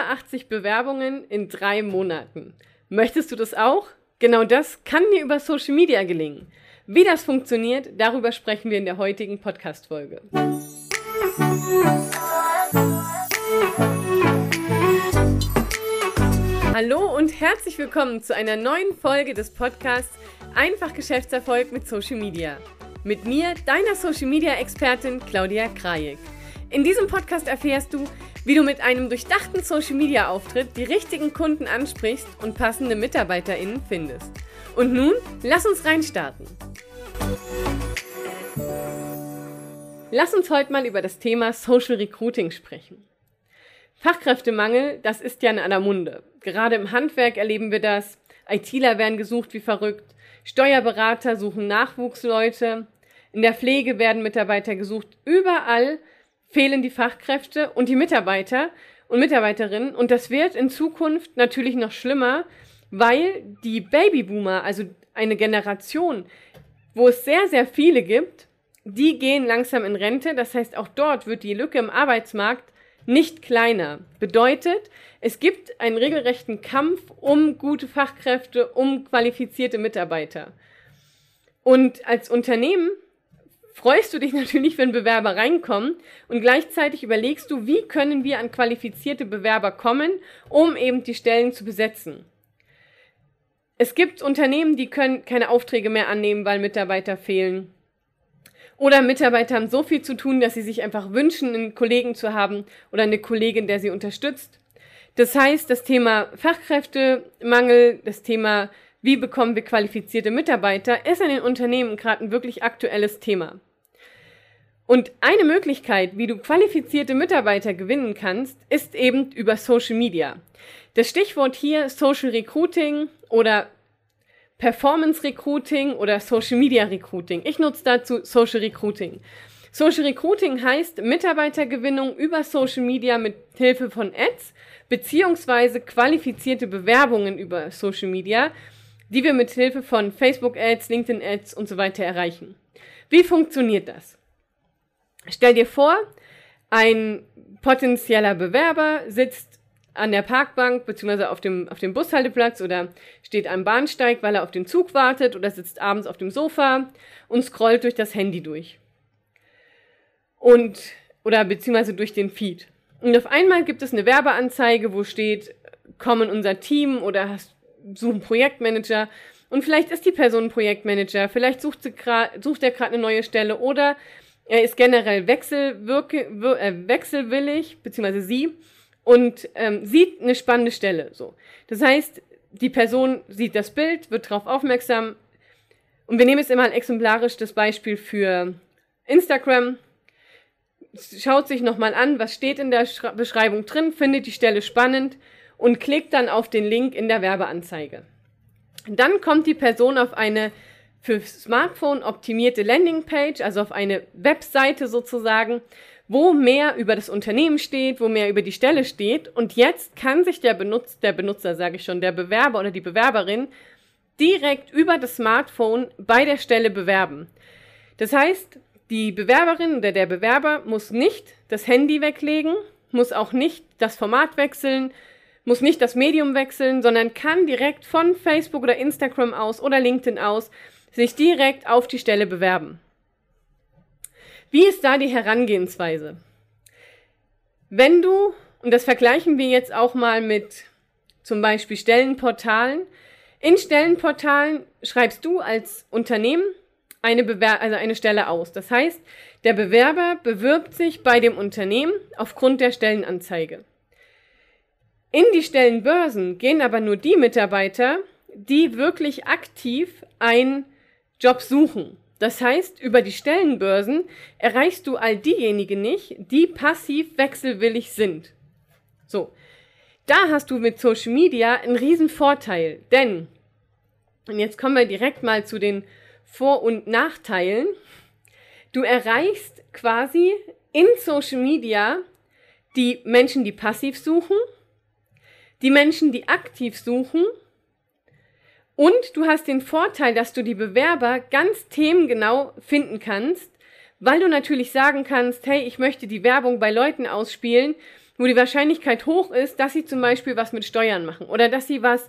über 80 Bewerbungen in drei Monaten. Möchtest du das auch? Genau das kann dir über Social Media gelingen. Wie das funktioniert, darüber sprechen wir in der heutigen Podcast-Folge. Hallo und herzlich willkommen zu einer neuen Folge des Podcasts Einfach Geschäftserfolg mit Social Media. Mit mir, deiner Social Media Expertin Claudia Krajek. In diesem Podcast erfährst du, wie du mit einem durchdachten Social Media Auftritt die richtigen Kunden ansprichst und passende MitarbeiterInnen findest. Und nun, lass uns reinstarten. Lass uns heute mal über das Thema Social Recruiting sprechen. Fachkräftemangel, das ist ja in aller Munde. Gerade im Handwerk erleben wir das. ITler werden gesucht wie verrückt. Steuerberater suchen Nachwuchsleute. In der Pflege werden Mitarbeiter gesucht. Überall fehlen die Fachkräfte und die Mitarbeiter und Mitarbeiterinnen. Und das wird in Zukunft natürlich noch schlimmer, weil die Babyboomer, also eine Generation, wo es sehr, sehr viele gibt, die gehen langsam in Rente. Das heißt, auch dort wird die Lücke im Arbeitsmarkt nicht kleiner. Bedeutet, es gibt einen regelrechten Kampf um gute Fachkräfte, um qualifizierte Mitarbeiter. Und als Unternehmen freust du dich natürlich, wenn Bewerber reinkommen und gleichzeitig überlegst du, wie können wir an qualifizierte Bewerber kommen, um eben die Stellen zu besetzen. Es gibt Unternehmen, die können keine Aufträge mehr annehmen, weil Mitarbeiter fehlen. Oder Mitarbeiter haben so viel zu tun, dass sie sich einfach wünschen, einen Kollegen zu haben oder eine Kollegin, der sie unterstützt. Das heißt, das Thema Fachkräftemangel, das Thema wie bekommen wir qualifizierte Mitarbeiter, ist in den Unternehmen gerade ein wirklich aktuelles Thema. Und eine Möglichkeit, wie du qualifizierte Mitarbeiter gewinnen kannst, ist eben über Social Media. Das Stichwort hier Social Recruiting oder Performance Recruiting oder Social Media Recruiting. Ich nutze dazu Social Recruiting. Social Recruiting heißt Mitarbeitergewinnung über Social Media mit Hilfe von Ads beziehungsweise qualifizierte Bewerbungen über Social Media, die wir mit Hilfe von Facebook Ads, LinkedIn Ads und so weiter erreichen. Wie funktioniert das? Stell dir vor, ein potenzieller Bewerber sitzt an der Parkbank bzw. Auf dem, auf dem Bushalteplatz oder steht am Bahnsteig, weil er auf den Zug wartet oder sitzt abends auf dem Sofa und scrollt durch das Handy durch. Und, oder beziehungsweise durch den Feed. Und auf einmal gibt es eine Werbeanzeige, wo steht, komm in unser Team oder hast, such einen Projektmanager. Und vielleicht ist die Person Projektmanager, vielleicht sucht, sie sucht er gerade eine neue Stelle oder er ist generell wechselwirke, äh, wechselwillig, beziehungsweise sie, und ähm, sieht eine spannende Stelle. So. Das heißt, die Person sieht das Bild, wird darauf aufmerksam. Und wir nehmen jetzt immer exemplarisch das Beispiel für Instagram. Schaut sich nochmal an, was steht in der Beschreibung drin, findet die Stelle spannend und klickt dann auf den Link in der Werbeanzeige. Dann kommt die Person auf eine für Smartphone optimierte Landingpage, also auf eine Webseite sozusagen, wo mehr über das Unternehmen steht, wo mehr über die Stelle steht. Und jetzt kann sich der Benutzer, der Benutzer, sage ich schon, der Bewerber oder die Bewerberin direkt über das Smartphone bei der Stelle bewerben. Das heißt, die Bewerberin oder der Bewerber muss nicht das Handy weglegen, muss auch nicht das Format wechseln, muss nicht das Medium wechseln, sondern kann direkt von Facebook oder Instagram aus oder LinkedIn aus sich direkt auf die Stelle bewerben. Wie ist da die Herangehensweise? Wenn du, und das vergleichen wir jetzt auch mal mit zum Beispiel Stellenportalen, in Stellenportalen schreibst du als Unternehmen eine, Bewer also eine Stelle aus. Das heißt, der Bewerber bewirbt sich bei dem Unternehmen aufgrund der Stellenanzeige. In die Stellenbörsen gehen aber nur die Mitarbeiter, die wirklich aktiv ein Job suchen. Das heißt, über die Stellenbörsen erreichst du all diejenigen nicht, die passiv wechselwillig sind. So. Da hast du mit Social Media einen riesen Vorteil, denn, und jetzt kommen wir direkt mal zu den Vor- und Nachteilen. Du erreichst quasi in Social Media die Menschen, die passiv suchen, die Menschen, die aktiv suchen und du hast den Vorteil, dass du die Bewerber ganz themengenau finden kannst, weil du natürlich sagen kannst, hey, ich möchte die Werbung bei Leuten ausspielen, wo die Wahrscheinlichkeit hoch ist, dass sie zum Beispiel was mit Steuern machen oder dass sie was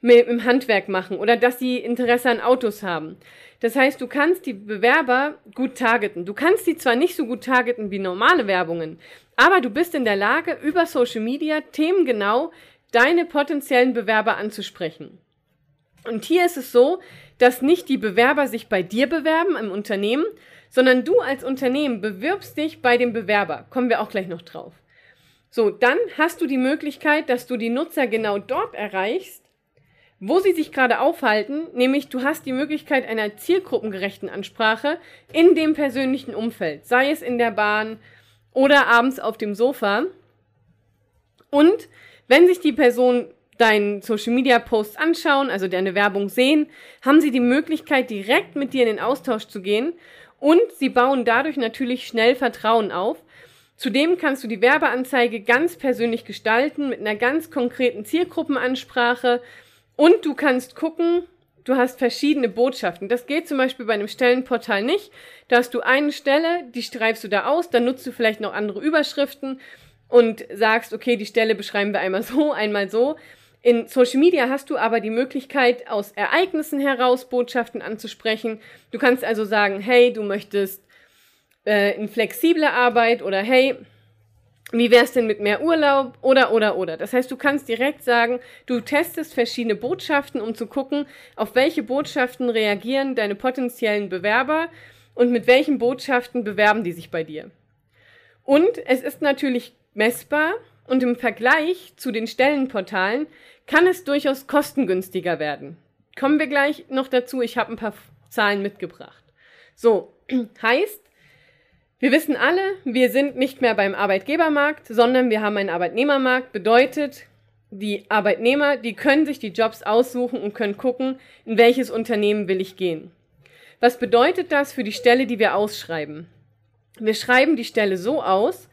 mit, im Handwerk machen oder dass sie Interesse an Autos haben. Das heißt, du kannst die Bewerber gut targeten. Du kannst sie zwar nicht so gut targeten wie normale Werbungen, aber du bist in der Lage, über Social Media themengenau deine potenziellen Bewerber anzusprechen. Und hier ist es so, dass nicht die Bewerber sich bei dir bewerben im Unternehmen, sondern du als Unternehmen bewirbst dich bei dem Bewerber. Kommen wir auch gleich noch drauf. So, dann hast du die Möglichkeit, dass du die Nutzer genau dort erreichst, wo sie sich gerade aufhalten, nämlich du hast die Möglichkeit einer zielgruppengerechten Ansprache in dem persönlichen Umfeld, sei es in der Bahn oder abends auf dem Sofa. Und wenn sich die Person deinen Social Media Post anschauen, also deine Werbung sehen, haben sie die Möglichkeit, direkt mit dir in den Austausch zu gehen und sie bauen dadurch natürlich schnell Vertrauen auf. Zudem kannst du die Werbeanzeige ganz persönlich gestalten mit einer ganz konkreten Zielgruppenansprache und du kannst gucken, du hast verschiedene Botschaften. Das geht zum Beispiel bei einem Stellenportal nicht. Da hast du eine Stelle, die schreibst du da aus, dann nutzt du vielleicht noch andere Überschriften und sagst, okay, die Stelle beschreiben wir einmal so, einmal so. In Social Media hast du aber die Möglichkeit, aus Ereignissen heraus Botschaften anzusprechen. Du kannst also sagen, hey, du möchtest äh, in flexible Arbeit oder hey, wie wär's denn mit mehr Urlaub oder oder oder. Das heißt, du kannst direkt sagen, du testest verschiedene Botschaften, um zu gucken, auf welche Botschaften reagieren deine potenziellen Bewerber und mit welchen Botschaften bewerben die sich bei dir. Und es ist natürlich messbar und im Vergleich zu den Stellenportalen kann es durchaus kostengünstiger werden. Kommen wir gleich noch dazu. Ich habe ein paar Zahlen mitgebracht. So, heißt, wir wissen alle, wir sind nicht mehr beim Arbeitgebermarkt, sondern wir haben einen Arbeitnehmermarkt. Bedeutet, die Arbeitnehmer, die können sich die Jobs aussuchen und können gucken, in welches Unternehmen will ich gehen. Was bedeutet das für die Stelle, die wir ausschreiben? Wir schreiben die Stelle so aus,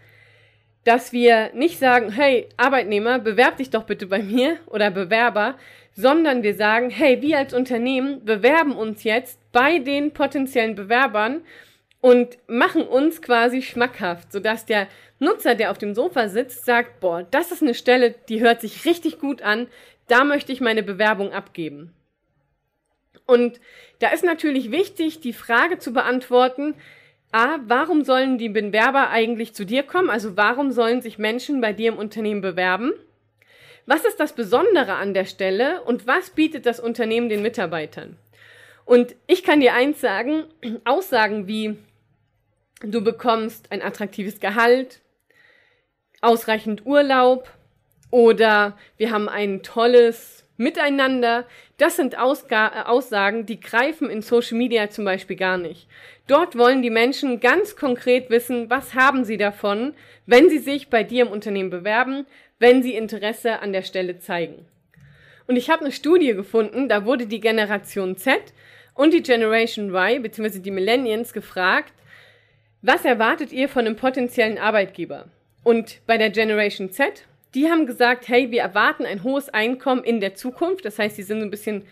dass wir nicht sagen, hey, Arbeitnehmer, bewerb dich doch bitte bei mir oder Bewerber, sondern wir sagen, hey, wir als Unternehmen bewerben uns jetzt bei den potenziellen Bewerbern und machen uns quasi schmackhaft, sodass der Nutzer, der auf dem Sofa sitzt, sagt, boah, das ist eine Stelle, die hört sich richtig gut an, da möchte ich meine Bewerbung abgeben. Und da ist natürlich wichtig, die Frage zu beantworten, A, warum sollen die Bewerber eigentlich zu dir kommen? Also warum sollen sich Menschen bei dir im Unternehmen bewerben? Was ist das Besondere an der Stelle und was bietet das Unternehmen den Mitarbeitern? Und ich kann dir eins sagen, Aussagen wie du bekommst ein attraktives Gehalt, ausreichend Urlaub oder wir haben ein tolles Miteinander, das sind Ausga äh, Aussagen, die greifen in Social Media zum Beispiel gar nicht. Dort wollen die Menschen ganz konkret wissen, was haben sie davon, wenn sie sich bei dir im Unternehmen bewerben, wenn sie Interesse an der Stelle zeigen. Und ich habe eine Studie gefunden, da wurde die Generation Z und die Generation Y bzw. die Millennials gefragt, was erwartet ihr von einem potenziellen Arbeitgeber? Und bei der Generation Z die haben gesagt, hey, wir erwarten ein hohes Einkommen in der Zukunft. Das heißt, sie sind ein bisschen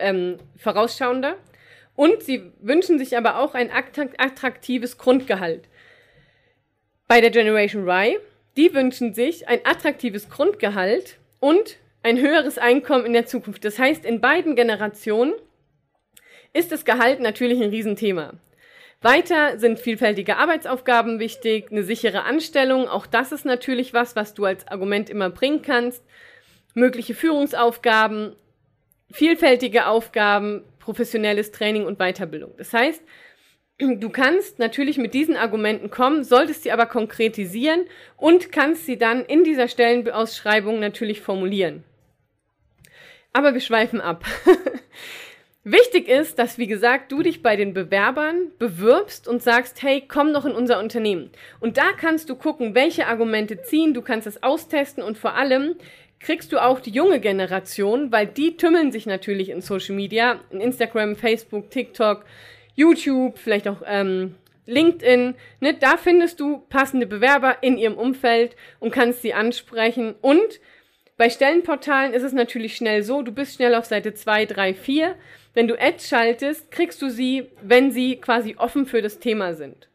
ähm, vorausschauender. Und sie wünschen sich aber auch ein attraktives Grundgehalt. Bei der Generation Y, die wünschen sich ein attraktives Grundgehalt und ein höheres Einkommen in der Zukunft. Das heißt, in beiden Generationen ist das Gehalt natürlich ein Riesenthema. Weiter sind vielfältige Arbeitsaufgaben wichtig, eine sichere Anstellung, auch das ist natürlich was, was du als Argument immer bringen kannst. Mögliche Führungsaufgaben, vielfältige Aufgaben, professionelles Training und Weiterbildung. Das heißt, du kannst natürlich mit diesen Argumenten kommen, solltest sie aber konkretisieren und kannst sie dann in dieser Stellenausschreibung natürlich formulieren. Aber wir schweifen ab. Wichtig ist, dass, wie gesagt, du dich bei den Bewerbern bewirbst und sagst, hey, komm doch in unser Unternehmen. Und da kannst du gucken, welche Argumente ziehen, du kannst es austesten und vor allem kriegst du auch die junge Generation, weil die tümmeln sich natürlich in Social Media, in Instagram, Facebook, TikTok, YouTube, vielleicht auch ähm, LinkedIn. Ne? Da findest du passende Bewerber in ihrem Umfeld und kannst sie ansprechen und bei Stellenportalen ist es natürlich schnell so, du bist schnell auf Seite 2, 3, 4. Wenn du Ads schaltest, kriegst du sie, wenn sie quasi offen für das Thema sind.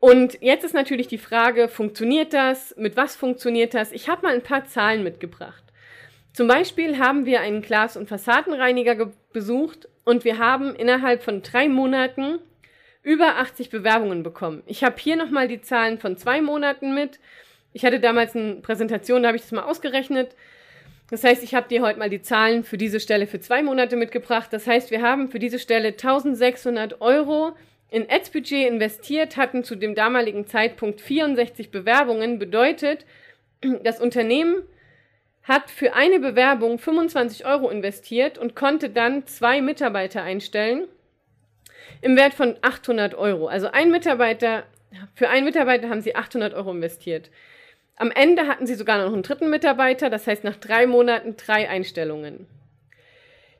Und jetzt ist natürlich die Frage, funktioniert das? Mit was funktioniert das? Ich habe mal ein paar Zahlen mitgebracht. Zum Beispiel haben wir einen Glas- und Fassadenreiniger besucht und wir haben innerhalb von drei Monaten über 80 Bewerbungen bekommen. Ich habe hier nochmal die Zahlen von zwei Monaten mit. Ich hatte damals eine Präsentation, da habe ich das mal ausgerechnet. Das heißt, ich habe dir heute mal die Zahlen für diese Stelle für zwei Monate mitgebracht. Das heißt, wir haben für diese Stelle 1600 Euro in Ads-Budget investiert, hatten zu dem damaligen Zeitpunkt 64 Bewerbungen. Bedeutet, das Unternehmen hat für eine Bewerbung 25 Euro investiert und konnte dann zwei Mitarbeiter einstellen im Wert von 800 Euro. Also ein Mitarbeiter, für einen Mitarbeiter haben sie 800 Euro investiert. Am Ende hatten sie sogar noch einen dritten Mitarbeiter, das heißt nach drei Monaten drei Einstellungen.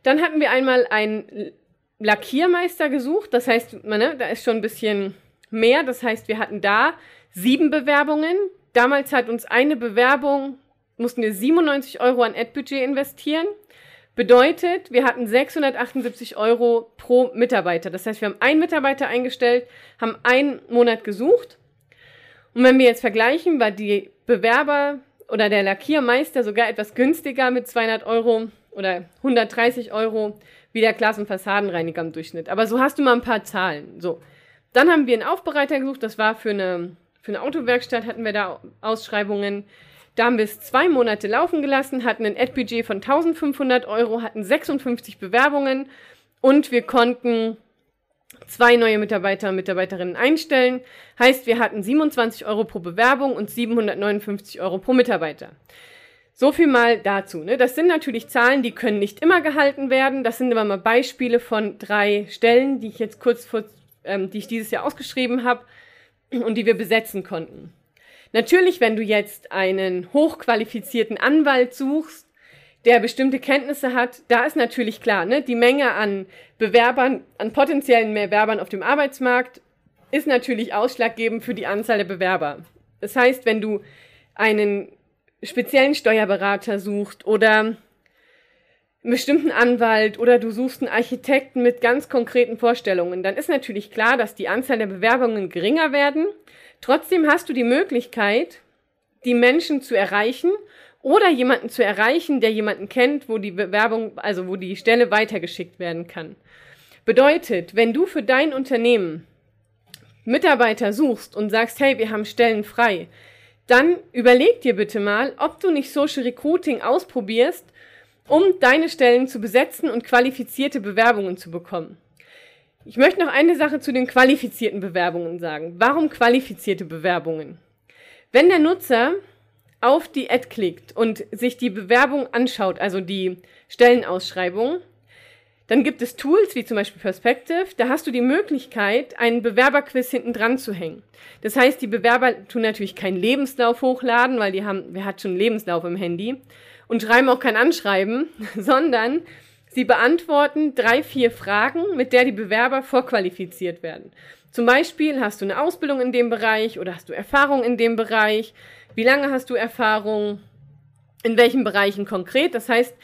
Dann hatten wir einmal einen Lackiermeister gesucht, das heißt, ne, da ist schon ein bisschen mehr, das heißt, wir hatten da sieben Bewerbungen. Damals hat uns eine Bewerbung, mussten wir 97 Euro an Ad-Budget investieren. Bedeutet, wir hatten 678 Euro pro Mitarbeiter. Das heißt, wir haben einen Mitarbeiter eingestellt, haben einen Monat gesucht. Und wenn wir jetzt vergleichen, war die Bewerber oder der Lackiermeister sogar etwas günstiger mit 200 Euro oder 130 Euro wie der Glas- und Fassadenreiniger im Durchschnitt. Aber so hast du mal ein paar Zahlen. So. Dann haben wir einen Aufbereiter gesucht. Das war für eine, für eine Autowerkstatt, hatten wir da Ausschreibungen. Da haben wir es zwei Monate laufen gelassen, hatten ein Ad-Budget von 1500 Euro, hatten 56 Bewerbungen und wir konnten zwei neue Mitarbeiter und Mitarbeiterinnen einstellen. Heißt, wir hatten 27 Euro pro Bewerbung und 759 Euro pro Mitarbeiter. So viel mal dazu. Ne? Das sind natürlich Zahlen, die können nicht immer gehalten werden. Das sind aber mal Beispiele von drei Stellen, die ich jetzt kurz vor, ähm, die ich dieses Jahr ausgeschrieben habe und die wir besetzen konnten. Natürlich, wenn du jetzt einen hochqualifizierten Anwalt suchst, der bestimmte Kenntnisse hat, da ist natürlich klar, ne, die Menge an Bewerbern, an potenziellen Bewerbern auf dem Arbeitsmarkt ist natürlich ausschlaggebend für die Anzahl der Bewerber. Das heißt, wenn du einen speziellen Steuerberater suchst oder einen bestimmten Anwalt oder du suchst einen Architekten mit ganz konkreten Vorstellungen, dann ist natürlich klar, dass die Anzahl der Bewerbungen geringer werden Trotzdem hast du die Möglichkeit, die Menschen zu erreichen oder jemanden zu erreichen, der jemanden kennt, wo die Bewerbung, also wo die Stelle weitergeschickt werden kann. Bedeutet, wenn du für dein Unternehmen Mitarbeiter suchst und sagst, hey, wir haben Stellen frei, dann überleg dir bitte mal, ob du nicht Social Recruiting ausprobierst, um deine Stellen zu besetzen und qualifizierte Bewerbungen zu bekommen. Ich möchte noch eine Sache zu den qualifizierten Bewerbungen sagen. Warum qualifizierte Bewerbungen? Wenn der Nutzer auf die Ad klickt und sich die Bewerbung anschaut, also die Stellenausschreibung, dann gibt es Tools wie zum Beispiel Perspective, da hast du die Möglichkeit, einen Bewerberquiz hinten dran zu hängen. Das heißt, die Bewerber tun natürlich keinen Lebenslauf hochladen, weil die haben, wer hat schon einen Lebenslauf im Handy und schreiben auch kein Anschreiben, sondern Sie beantworten drei, vier Fragen, mit der die Bewerber vorqualifiziert werden. Zum Beispiel, hast du eine Ausbildung in dem Bereich oder hast du Erfahrung in dem Bereich? Wie lange hast du Erfahrung? In welchen Bereichen konkret? Das heißt,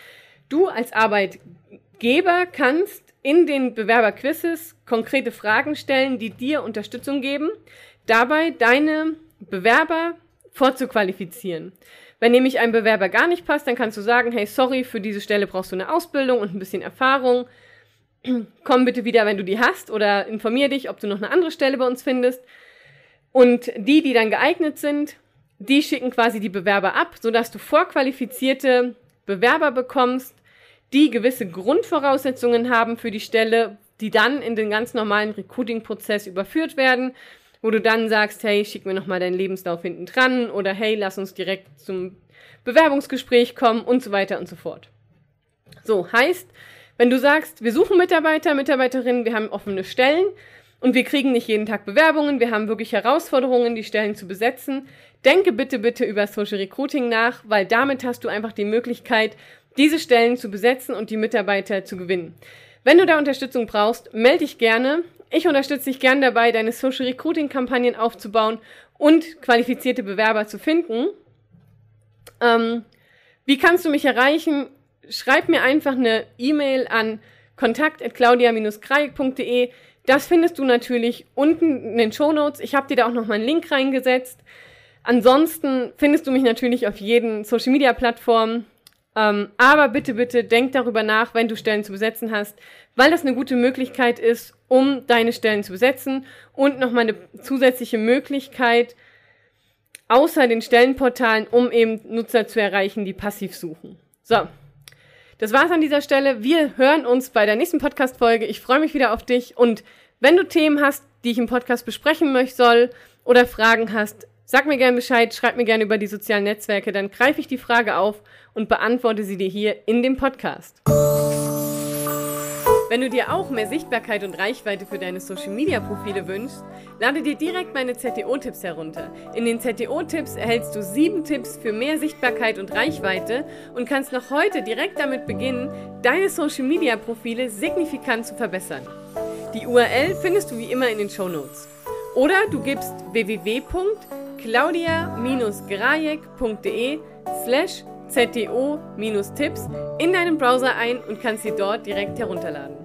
du als Arbeitgeber kannst in den Bewerberquizzes konkrete Fragen stellen, die dir Unterstützung geben, dabei deine Bewerber vorzuqualifizieren. Wenn nämlich ein Bewerber gar nicht passt, dann kannst du sagen, hey, sorry, für diese Stelle brauchst du eine Ausbildung und ein bisschen Erfahrung. Komm bitte wieder, wenn du die hast oder informier dich, ob du noch eine andere Stelle bei uns findest. Und die, die dann geeignet sind, die schicken quasi die Bewerber ab, sodass du vorqualifizierte Bewerber bekommst, die gewisse Grundvoraussetzungen haben für die Stelle, die dann in den ganz normalen Recruiting-Prozess überführt werden wo du dann sagst, hey, schick mir nochmal deinen Lebenslauf hinten dran oder hey, lass uns direkt zum Bewerbungsgespräch kommen und so weiter und so fort. So, heißt, wenn du sagst, wir suchen Mitarbeiter, Mitarbeiterinnen, wir haben offene Stellen und wir kriegen nicht jeden Tag Bewerbungen, wir haben wirklich Herausforderungen, die Stellen zu besetzen, denke bitte, bitte über Social Recruiting nach, weil damit hast du einfach die Möglichkeit, diese Stellen zu besetzen und die Mitarbeiter zu gewinnen. Wenn du da Unterstützung brauchst, melde dich gerne. Ich unterstütze dich gern dabei, deine Social Recruiting Kampagnen aufzubauen und qualifizierte Bewerber zu finden. Ähm, wie kannst du mich erreichen? Schreib mir einfach eine E-Mail an kontakt.claudia-krajek.de. Das findest du natürlich unten in den Show Notes. Ich habe dir da auch noch mal einen Link reingesetzt. Ansonsten findest du mich natürlich auf jeden Social Media Plattformen. Ähm, aber bitte, bitte denk darüber nach, wenn du Stellen zu besetzen hast, weil das eine gute Möglichkeit ist, um deine Stellen zu besetzen und nochmal eine zusätzliche Möglichkeit, außer den Stellenportalen, um eben Nutzer zu erreichen, die passiv suchen. So, das war's an dieser Stelle. Wir hören uns bei der nächsten Podcast-Folge. Ich freue mich wieder auf dich und wenn du Themen hast, die ich im Podcast besprechen möchte soll oder Fragen hast, sag mir gerne Bescheid, schreib mir gerne über die sozialen Netzwerke, dann greife ich die Frage auf und beantworte sie dir hier in dem Podcast. Wenn du dir auch mehr Sichtbarkeit und Reichweite für deine Social Media Profile wünschst, lade dir direkt meine ZTO-Tipps herunter. In den ZTO-Tipps erhältst du sieben Tipps für mehr Sichtbarkeit und Reichweite und kannst noch heute direkt damit beginnen, deine Social Media Profile signifikant zu verbessern. Die URL findest du wie immer in den Show Notes. Oder du gibst www.claudia-grajek.de slash ZTO-Tipps in deinem Browser ein und kannst sie dort direkt herunterladen.